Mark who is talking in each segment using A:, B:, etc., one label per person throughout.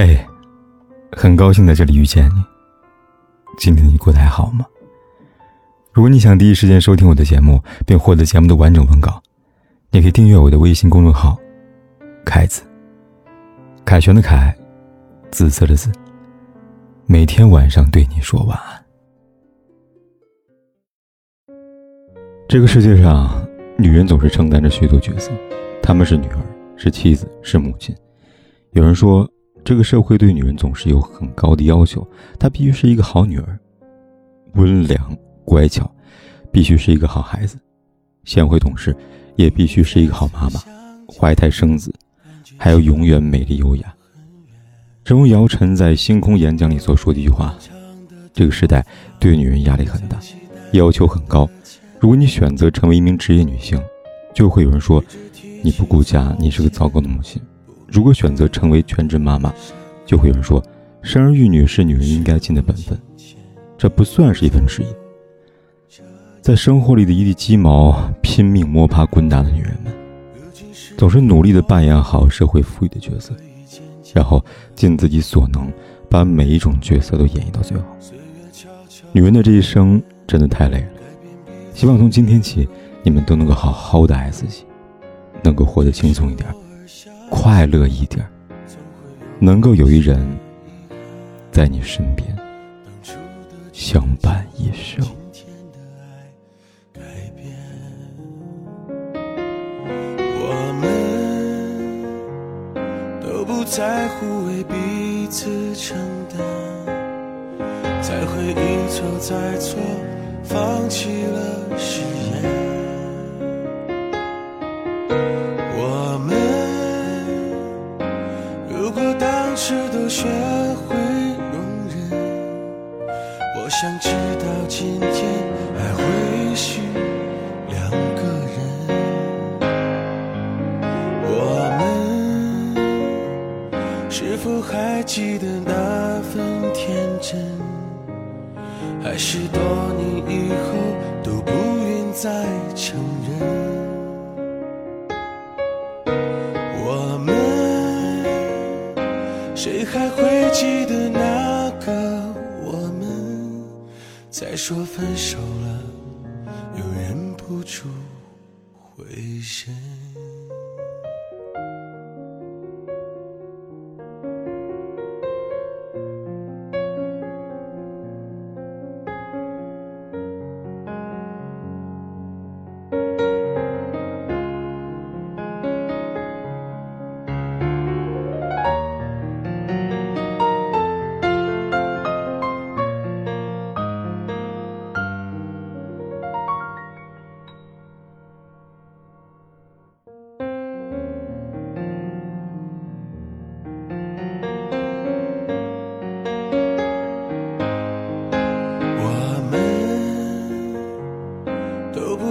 A: 嘿，很高兴在这里遇见你。今天你过得还好吗？如果你想第一时间收听我的节目，并获得节目的完整文稿，你可以订阅我的微信公众号“凯子”。凯旋的凯，紫色的紫。每天晚上对你说晚安。这个世界上，女人总是承担着许多角色，她们是女儿，是妻子，是母亲。有人说。这个社会对女人总是有很高的要求，她必须是一个好女儿，温良乖巧，必须是一个好孩子，贤惠懂事，也必须是一个好妈妈，怀胎生子，还要永远美丽优雅。正如姚晨在星空演讲里所说的一句话：“这个时代对女人压力很大，要求很高。如果你选择成为一名职业女性，就会有人说你不顾家，你是个糟糕的母亲。”如果选择成为全职妈妈，就会有人说，生儿育女是女人应该尽的本分，这不算是一份职业。在生活里的一地鸡毛，拼命摸爬滚打的女人们，总是努力的扮演好社会赋予的角色，然后尽自己所能，把每一种角色都演绎到最好。女人的这一生真的太累了，希望从今天起，你们都能够好好的爱自己，能够活得轻松一点。快乐一点，能够有一人在你身边相伴一生。
B: 我们都不在乎为彼此承担，才会一错再错，放弃了想知道今天还会是两个人。我们是否还记得那份天真？还是多年以后都不愿再承认？我们谁还会记得那再说分手了，又忍不住回神。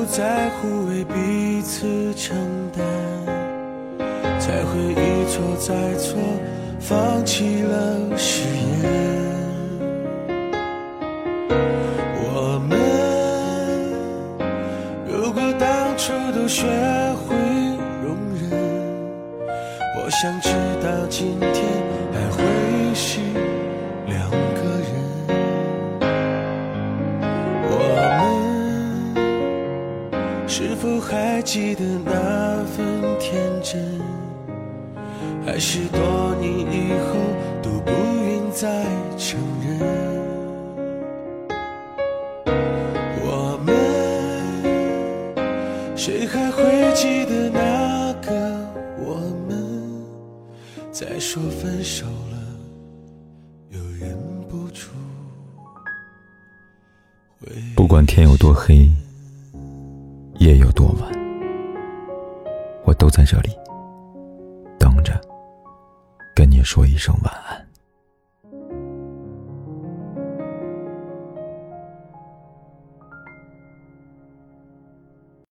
B: 在乎为彼此承担，才会一错再错，放弃了誓言。我们如果当初都学会容忍，我想知道今天还会是记得那份天真？还是多年以后都不愿再承认？我们谁还会记得那个我们？再说分手了，又忍不住。
A: 不管天有多黑。夜有多晚，我都在这里等着，跟你说一声晚安。